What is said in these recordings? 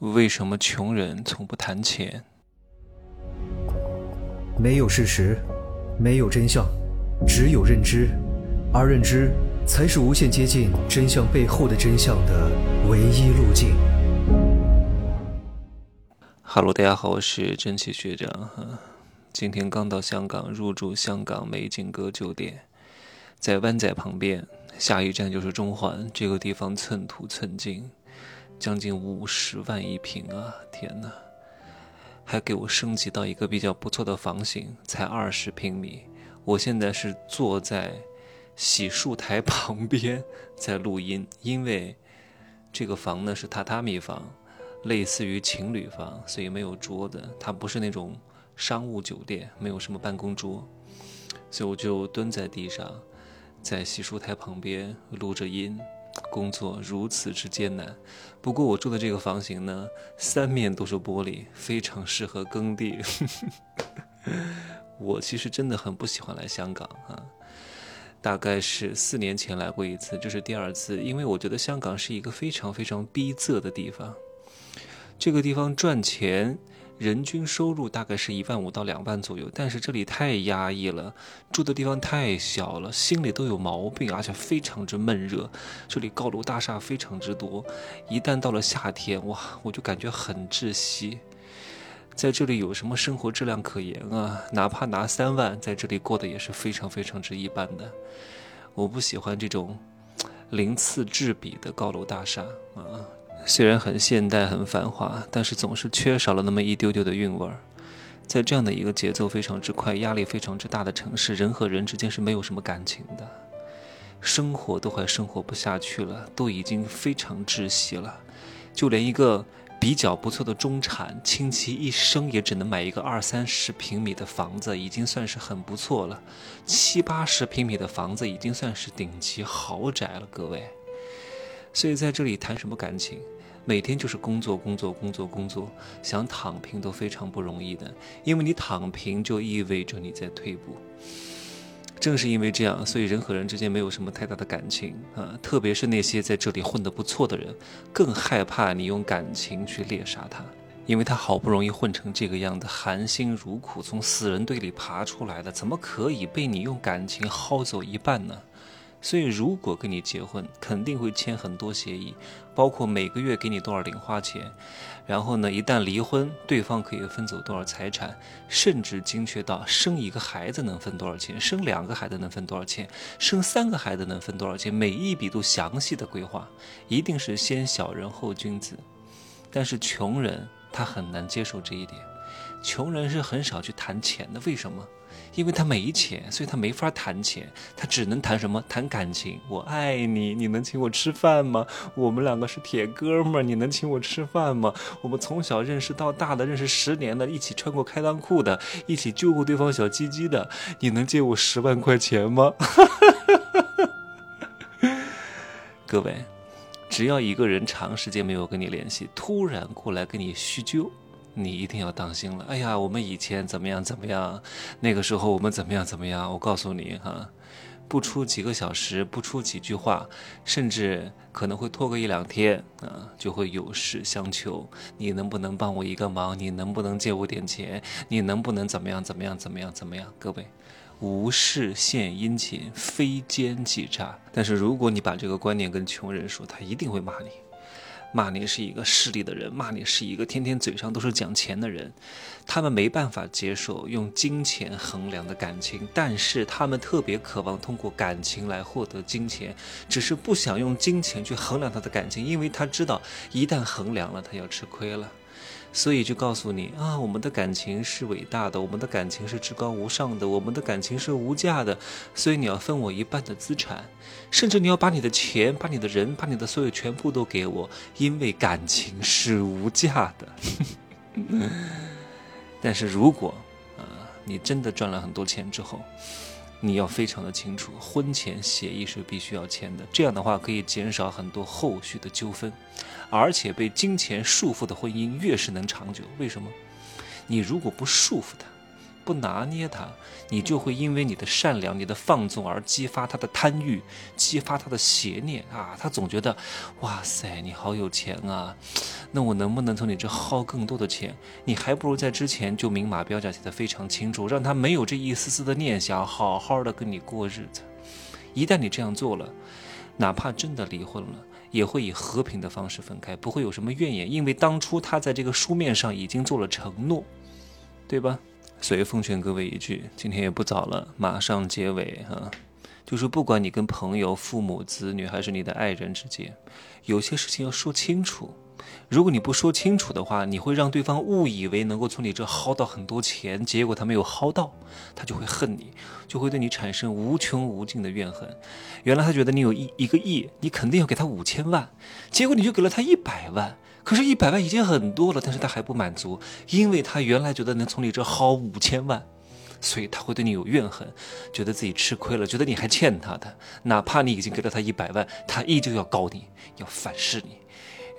为什么穷人从不谈钱？没有事实，没有真相，只有认知，而认知才是无限接近真相背后的真相的唯一路径。哈喽，大家好，我是真奇学长哈。今天刚到香港，入住香港美景阁酒店，在湾仔旁边，下一站就是中环。这个地方寸土寸金。将近五十万一平啊！天哪，还给我升级到一个比较不错的房型，才二十平米。我现在是坐在洗漱台旁边 在录音，因为这个房呢是榻榻米房，类似于情侣房，所以没有桌子。它不是那种商务酒店，没有什么办公桌，所以我就蹲在地上，在洗漱台旁边录着音。工作如此之艰难，不过我住的这个房型呢，三面都是玻璃，非常适合耕地。我其实真的很不喜欢来香港啊，大概是四年前来过一次，这是第二次，因为我觉得香港是一个非常非常逼仄的地方，这个地方赚钱。人均收入大概是一万五到两万左右，但是这里太压抑了，住的地方太小了，心里都有毛病，而且非常之闷热。这里高楼大厦非常之多，一旦到了夏天，哇，我就感觉很窒息。在这里有什么生活质量可言啊？哪怕拿三万，在这里过得也是非常非常之一般的。我不喜欢这种鳞次栉比的高楼大厦啊。虽然很现代、很繁华，但是总是缺少了那么一丢丢的韵味儿。在这样的一个节奏非常之快、压力非常之大的城市，人和人之间是没有什么感情的，生活都快生活不下去了，都已经非常窒息了。就连一个比较不错的中产，倾其一生也只能买一个二三十平米的房子，已经算是很不错了。七八十平米的房子已经算是顶级豪宅了，各位。所以在这里谈什么感情？每天就是工作，工作，工作，工作，想躺平都非常不容易的，因为你躺平就意味着你在退步。正是因为这样，所以人和人之间没有什么太大的感情啊，特别是那些在这里混得不错的人，更害怕你用感情去猎杀他，因为他好不容易混成这个样子，含辛茹苦从死人堆里爬出来的，怎么可以被你用感情薅走一半呢？所以，如果跟你结婚，肯定会签很多协议，包括每个月给你多少零花钱，然后呢，一旦离婚，对方可以分走多少财产，甚至精确到生一个孩子能分多少钱，生两个孩子能分多少钱，生三个孩子能分多少钱，每一笔都详细的规划，一定是先小人后君子。但是穷人他很难接受这一点，穷人是很少去谈钱的，为什么？因为他没钱，所以他没法谈钱，他只能谈什么？谈感情。我爱你，你能请我吃饭吗？我们两个是铁哥们儿，你能请我吃饭吗？我们从小认识到大的，认识十年的，一起穿过开裆裤的，一起救过对方小鸡鸡的，你能借我十万块钱吗？各位，只要一个人长时间没有跟你联系，突然过来跟你叙旧。你一定要当心了。哎呀，我们以前怎么样怎么样，那个时候我们怎么样怎么样。我告诉你哈，不出几个小时，不出几句话，甚至可能会拖个一两天啊，就会有事相求。你能不能帮我一个忙？你能不能借我点钱？你能不能怎么样怎么样怎么样怎么样？各位，无事献殷勤，非奸即诈。但是如果你把这个观念跟穷人说，他一定会骂你。骂你是一个势利的人，骂你是一个天天嘴上都是讲钱的人，他们没办法接受用金钱衡量的感情，但是他们特别渴望通过感情来获得金钱，只是不想用金钱去衡量他的感情，因为他知道一旦衡量了，他要吃亏了。所以就告诉你啊，我们的感情是伟大的，我们的感情是至高无上的，我们的感情是无价的。所以你要分我一半的资产，甚至你要把你的钱、把你的人、把你的所有全部都给我，因为感情是无价的。但是如果啊，你真的赚了很多钱之后，你要非常的清楚，婚前协议是必须要签的。这样的话可以减少很多后续的纠纷，而且被金钱束缚的婚姻越是能长久。为什么？你如果不束缚他，不拿捏他，你就会因为你的善良、你的放纵而激发他的贪欲，激发他的邪念啊！他总觉得，哇塞，你好有钱啊，那我能不能从你这薅更多的钱？你还不如在之前就明码标价写得非常清楚，让他没有这一丝丝的念想，好好的跟你过日子。一旦你这样做了，哪怕真的离婚了。也会以和平的方式分开，不会有什么怨言，因为当初他在这个书面上已经做了承诺，对吧？所以奉劝各位一句，今天也不早了，马上结尾哈，就是不管你跟朋友、父母、子女，还是你的爱人之间，有些事情要说清楚。如果你不说清楚的话，你会让对方误以为能够从你这薅到很多钱，结果他没有薅到，他就会恨你，就会对你产生无穷无尽的怨恨。原来他觉得你有一一个亿，你肯定要给他五千万，结果你就给了他一百万，可是，一百万已经很多了，但是他还不满足，因为他原来觉得能从你这薅五千万，所以他会对你有怨恨，觉得自己吃亏了，觉得你还欠他的，哪怕你已经给了他一百万，他依旧要告你，要反噬你。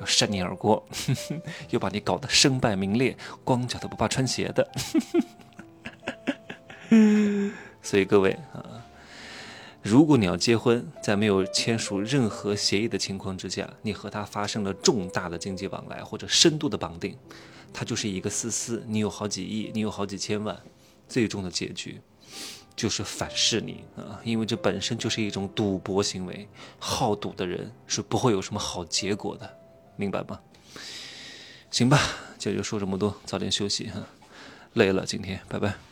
要扇你耳光，又把你搞得身败名裂，光脚的不怕穿鞋的。所以各位啊，如果你要结婚，在没有签署任何协议的情况之下，你和他发生了重大的经济往来或者深度的绑定，他就是一个私私，你有好几亿，你有好几千万，最终的结局就是反噬你啊！因为这本身就是一种赌博行为，好赌的人是不会有什么好结果的。明白吗？行吧，今儿就说这么多，早点休息哈，累了今天，拜拜。